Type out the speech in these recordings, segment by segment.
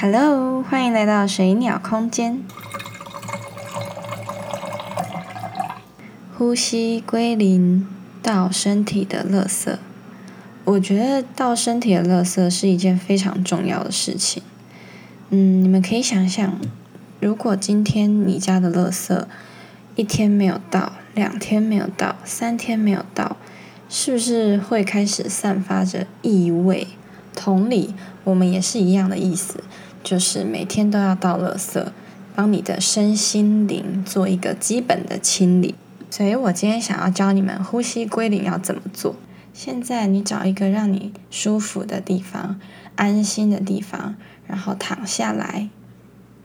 Hello，欢迎来到水鸟空间。呼吸归零，到身体的垃圾。我觉得到身体的垃圾是一件非常重要的事情。嗯，你们可以想象，如果今天你家的垃圾一天没有到，两天没有到，三天没有到，是不是会开始散发着异味？同理，我们也是一样的意思，就是每天都要倒垃圾，帮你的身心灵做一个基本的清理。所以我今天想要教你们呼吸归零要怎么做。现在你找一个让你舒服的地方、安心的地方，然后躺下来，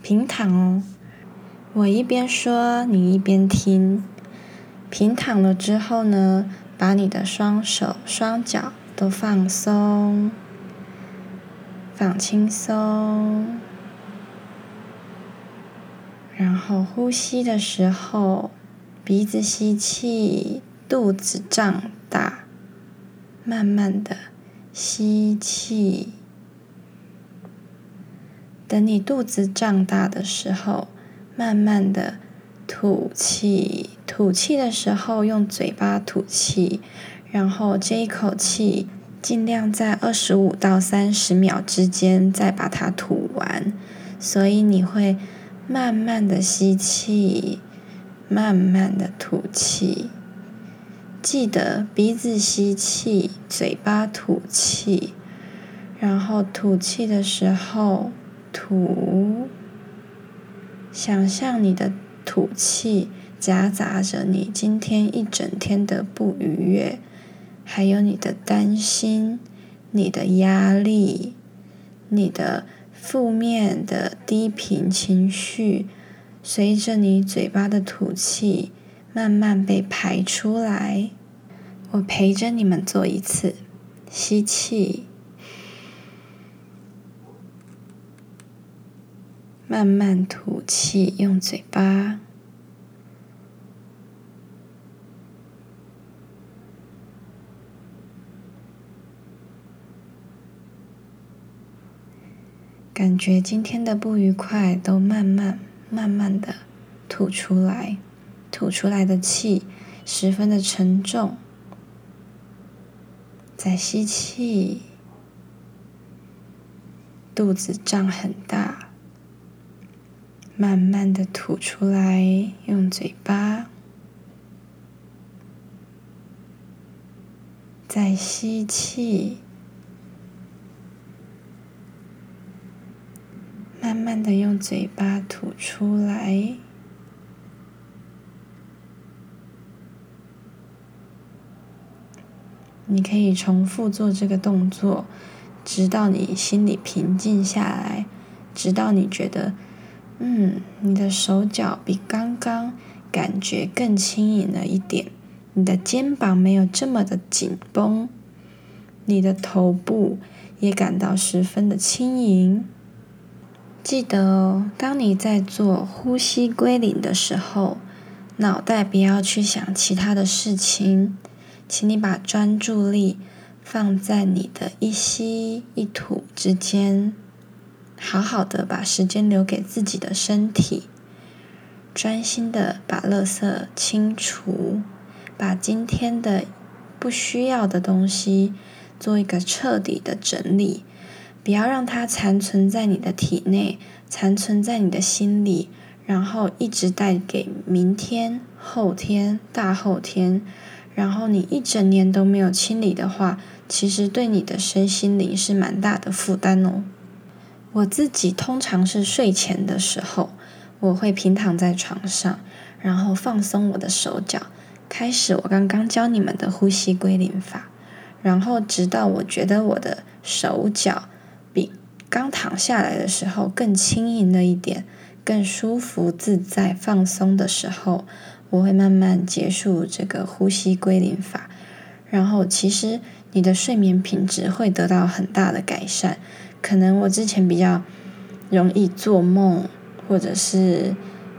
平躺哦。我一边说，你一边听。平躺了之后呢，把你的双手、双脚都放松，放轻松，然后呼吸的时候。鼻子吸气，肚子胀大，慢慢的吸气。等你肚子胀大的时候，慢慢的吐气。吐气的时候用嘴巴吐气，然后这一口气尽量在二十五到三十秒之间再把它吐完。所以你会慢慢的吸气。慢慢的吐气，记得鼻子吸气，嘴巴吐气，然后吐气的时候吐，想象你的吐气夹杂着你今天一整天的不愉悦，还有你的担心、你的压力、你的负面的低频情绪。随着你嘴巴的吐气，慢慢被排出来。我陪着你们做一次，吸气，慢慢吐气，用嘴巴，感觉今天的不愉快都慢慢。慢慢的吐出来，吐出来的气十分的沉重。再吸气，肚子胀很大。慢慢的吐出来，用嘴巴。再吸气。慢慢的用嘴巴吐出来，你可以重复做这个动作，直到你心里平静下来，直到你觉得，嗯，你的手脚比刚刚感觉更轻盈了一点，你的肩膀没有这么的紧绷，你的头部也感到十分的轻盈。记得哦，当你在做呼吸归零的时候，脑袋不要去想其他的事情，请你把专注力放在你的一吸一吐之间，好好的把时间留给自己的身体，专心的把垃圾清除，把今天的不需要的东西做一个彻底的整理。不要让它残存在你的体内，残存在你的心里，然后一直带给明天、后天、大后天，然后你一整年都没有清理的话，其实对你的身心灵是蛮大的负担哦。我自己通常是睡前的时候，我会平躺在床上，然后放松我的手脚，开始我刚刚教你们的呼吸归零法，然后直到我觉得我的手脚。刚躺下来的时候更轻盈了一点，更舒服自在放松的时候，我会慢慢结束这个呼吸归零法。然后，其实你的睡眠品质会得到很大的改善。可能我之前比较容易做梦，或者是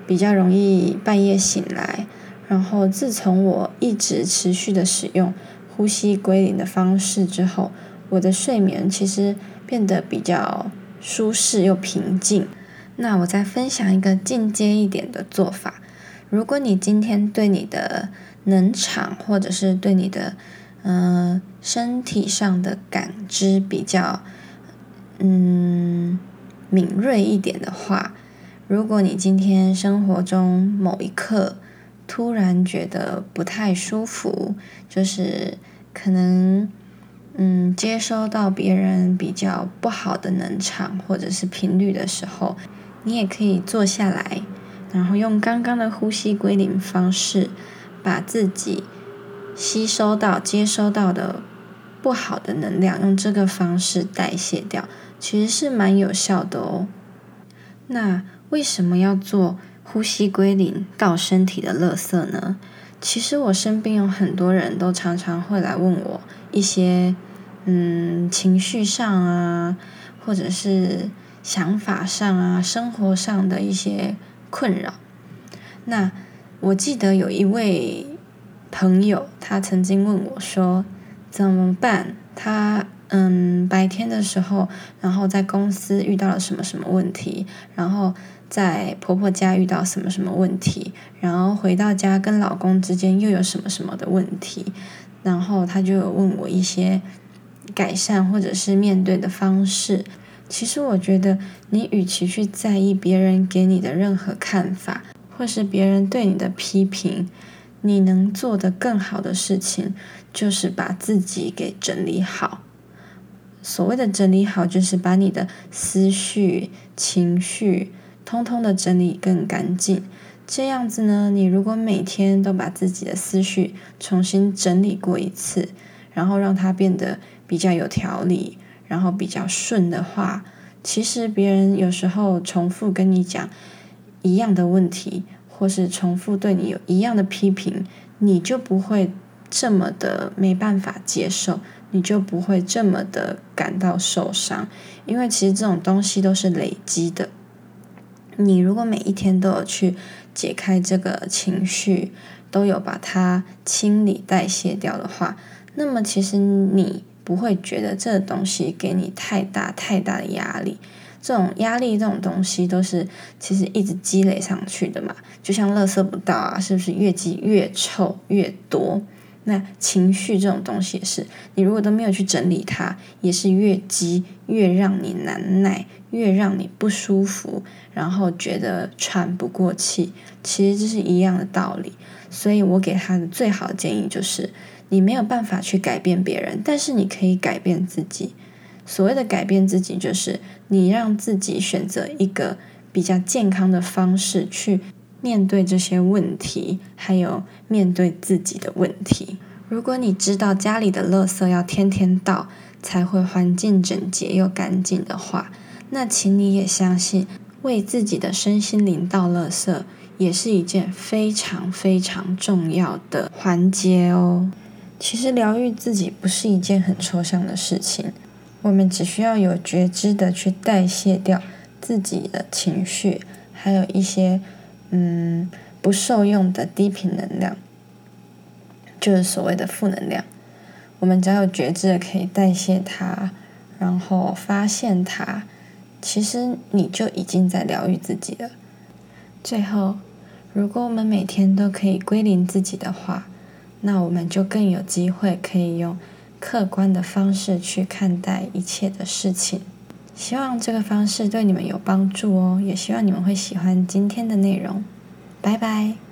比较容易半夜醒来。然后，自从我一直持续的使用呼吸归零的方式之后，我的睡眠其实。变得比较舒适又平静。那我再分享一个进阶一点的做法。如果你今天对你的能场或者是对你的嗯身体上的感知比较嗯敏锐一点的话，如果你今天生活中某一刻突然觉得不太舒服，就是可能嗯接收到别人比较不好的能场或者是频率的时候。你也可以坐下来，然后用刚刚的呼吸归零方式，把自己吸收到、接收到的不好的能量，用这个方式代谢掉，其实是蛮有效的哦。那为什么要做呼吸归零到身体的垃圾呢？其实我身边有很多人都常常会来问我一些，嗯，情绪上啊，或者是。想法上啊，生活上的一些困扰。那我记得有一位朋友，他曾经问我说：“怎么办？他嗯，白天的时候，然后在公司遇到了什么什么问题，然后在婆婆家遇到什么什么问题，然后回到家跟老公之间又有什么什么的问题。”然后他就有问我一些改善或者是面对的方式。其实我觉得，你与其去在意别人给你的任何看法，或是别人对你的批评，你能做的更好的事情，就是把自己给整理好。所谓的整理好，就是把你的思绪、情绪，通通的整理更干净。这样子呢，你如果每天都把自己的思绪重新整理过一次，然后让它变得比较有条理。然后比较顺的话，其实别人有时候重复跟你讲一样的问题，或是重复对你有一样的批评，你就不会这么的没办法接受，你就不会这么的感到受伤，因为其实这种东西都是累积的。你如果每一天都有去解开这个情绪，都有把它清理代谢掉的话，那么其实你。不会觉得这东西给你太大太大的压力，这种压力这种东西都是其实一直积累上去的嘛，就像垃圾不到啊，是不是越积越臭越多？那情绪这种东西也是，你如果都没有去整理它，也是越积越让你难耐，越让你不舒服，然后觉得喘不过气。其实这是一样的道理，所以我给他的最好的建议就是。你没有办法去改变别人，但是你可以改变自己。所谓的改变自己，就是你让自己选择一个比较健康的方式去面对这些问题，还有面对自己的问题。如果你知道家里的垃圾要天天倒才会环境整洁又干净的话，那请你也相信，为自己的身心灵倒垃圾也是一件非常非常重要的环节哦。其实疗愈自己不是一件很抽象的事情，我们只需要有觉知的去代谢掉自己的情绪，还有一些嗯不受用的低频能量，就是所谓的负能量。我们只要有觉知的可以代谢它，然后发现它，其实你就已经在疗愈自己了。最后，如果我们每天都可以归零自己的话，那我们就更有机会可以用客观的方式去看待一切的事情。希望这个方式对你们有帮助哦，也希望你们会喜欢今天的内容。拜拜。